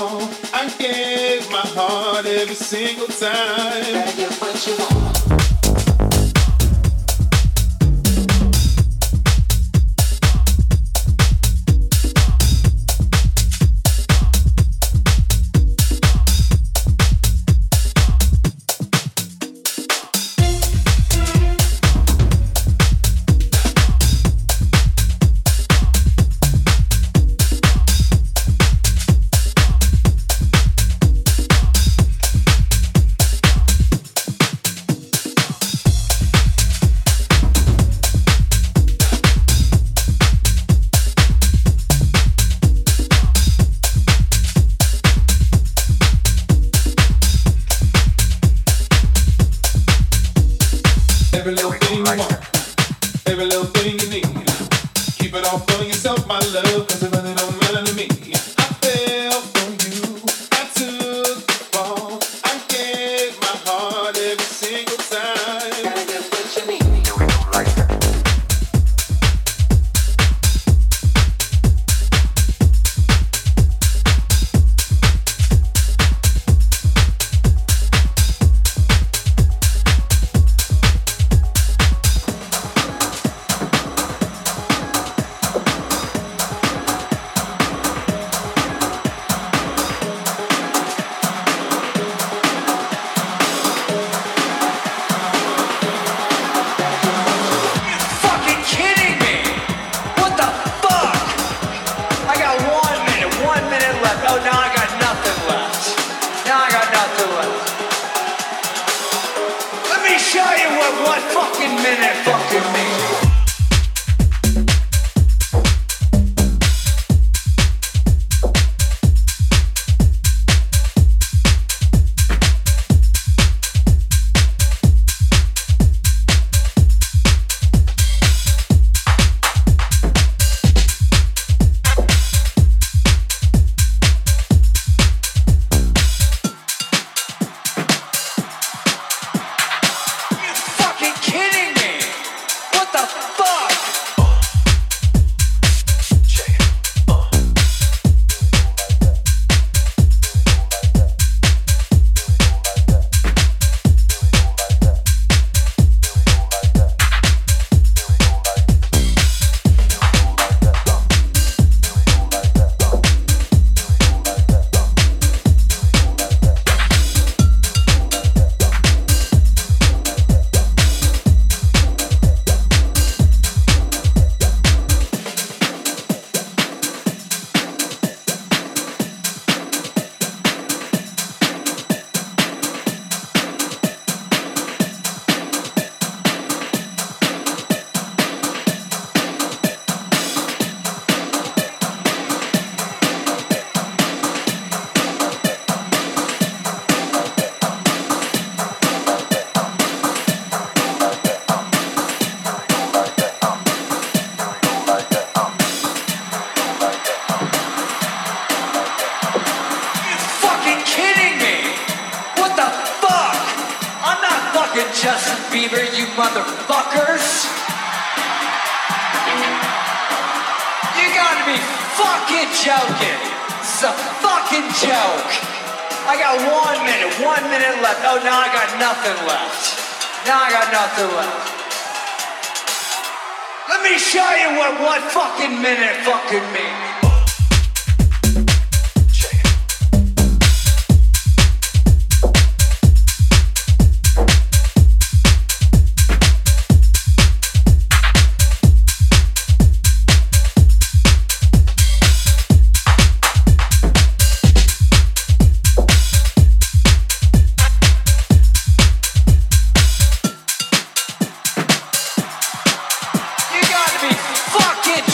I gave my heart every single time. Can I get what you want?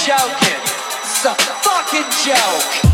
joking. It's a fucking joke.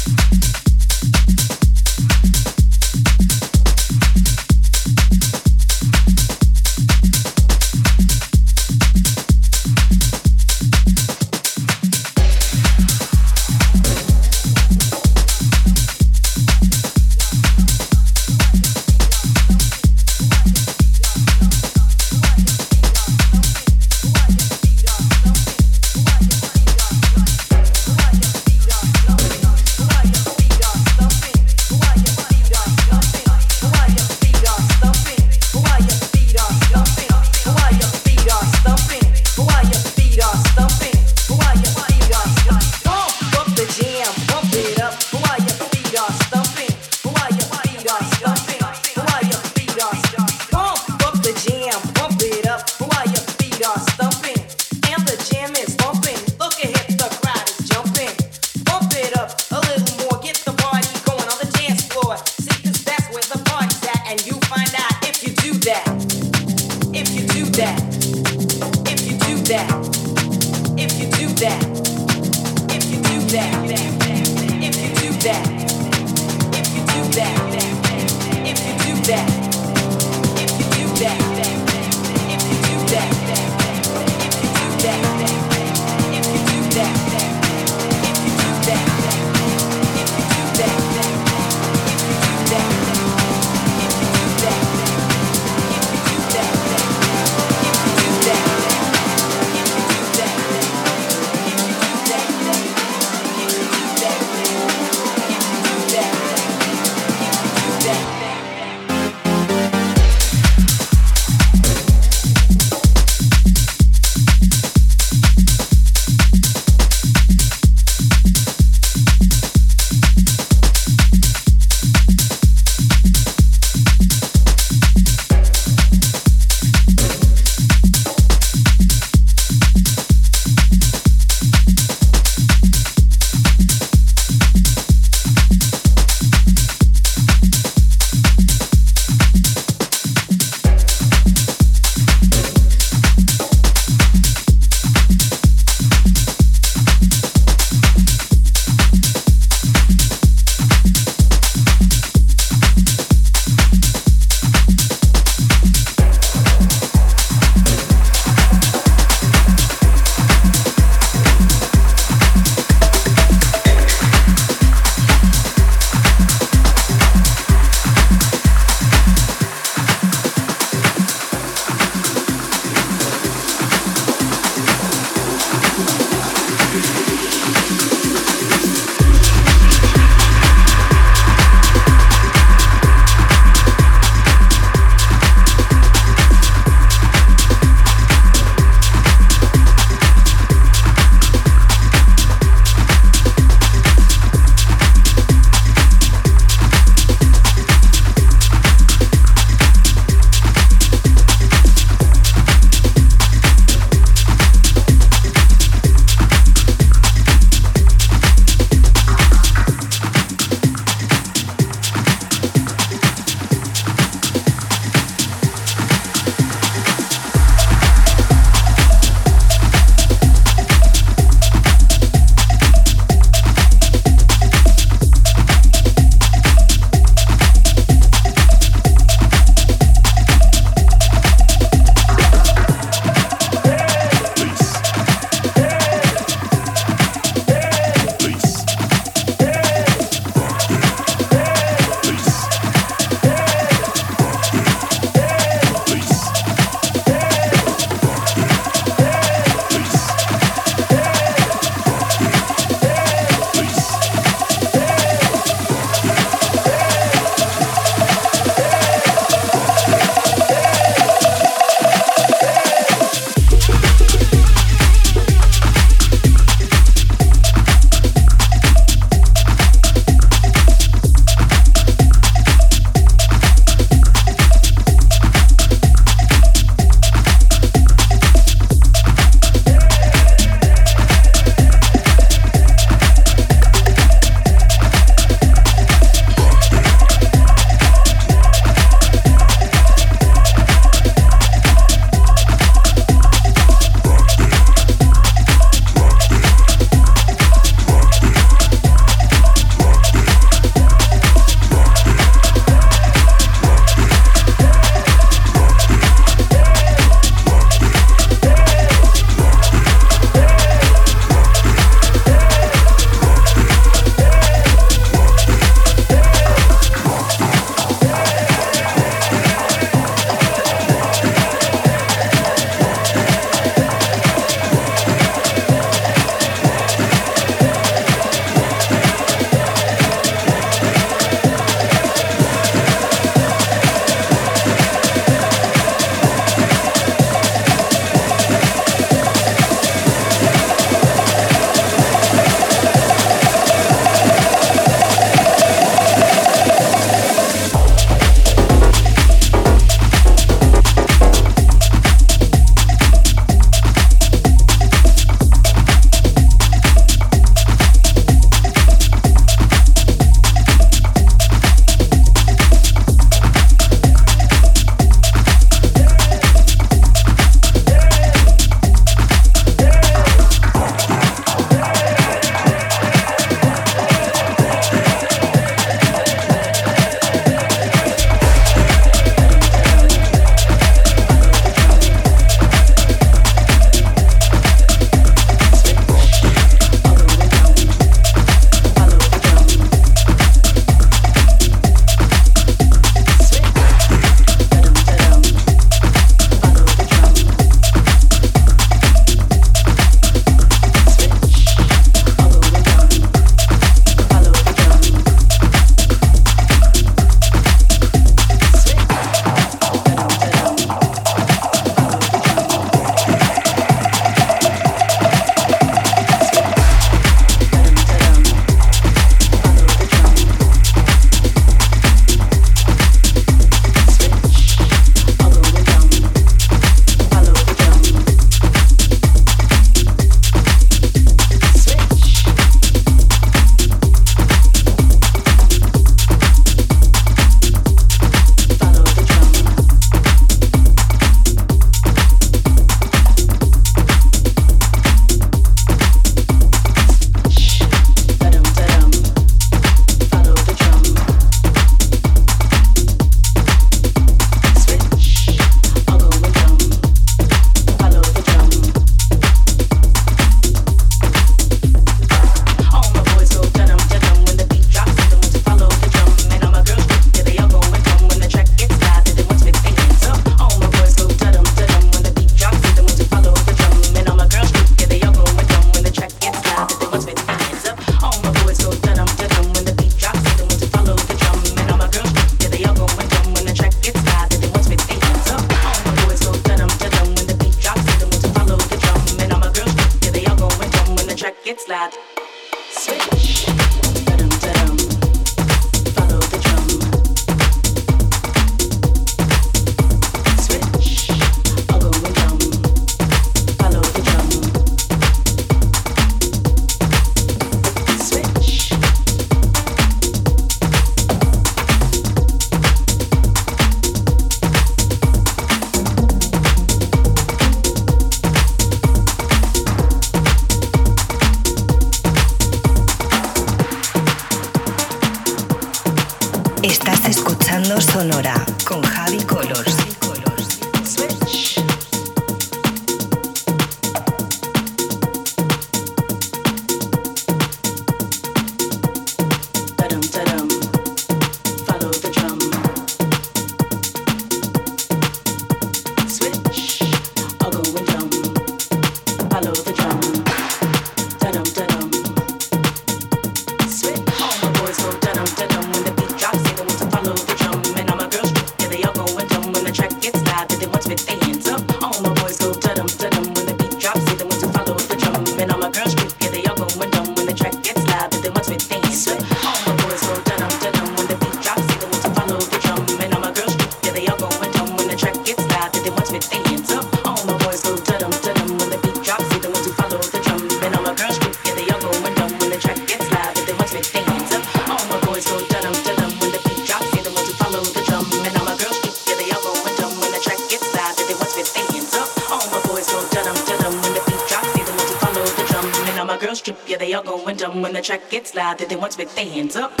stands up.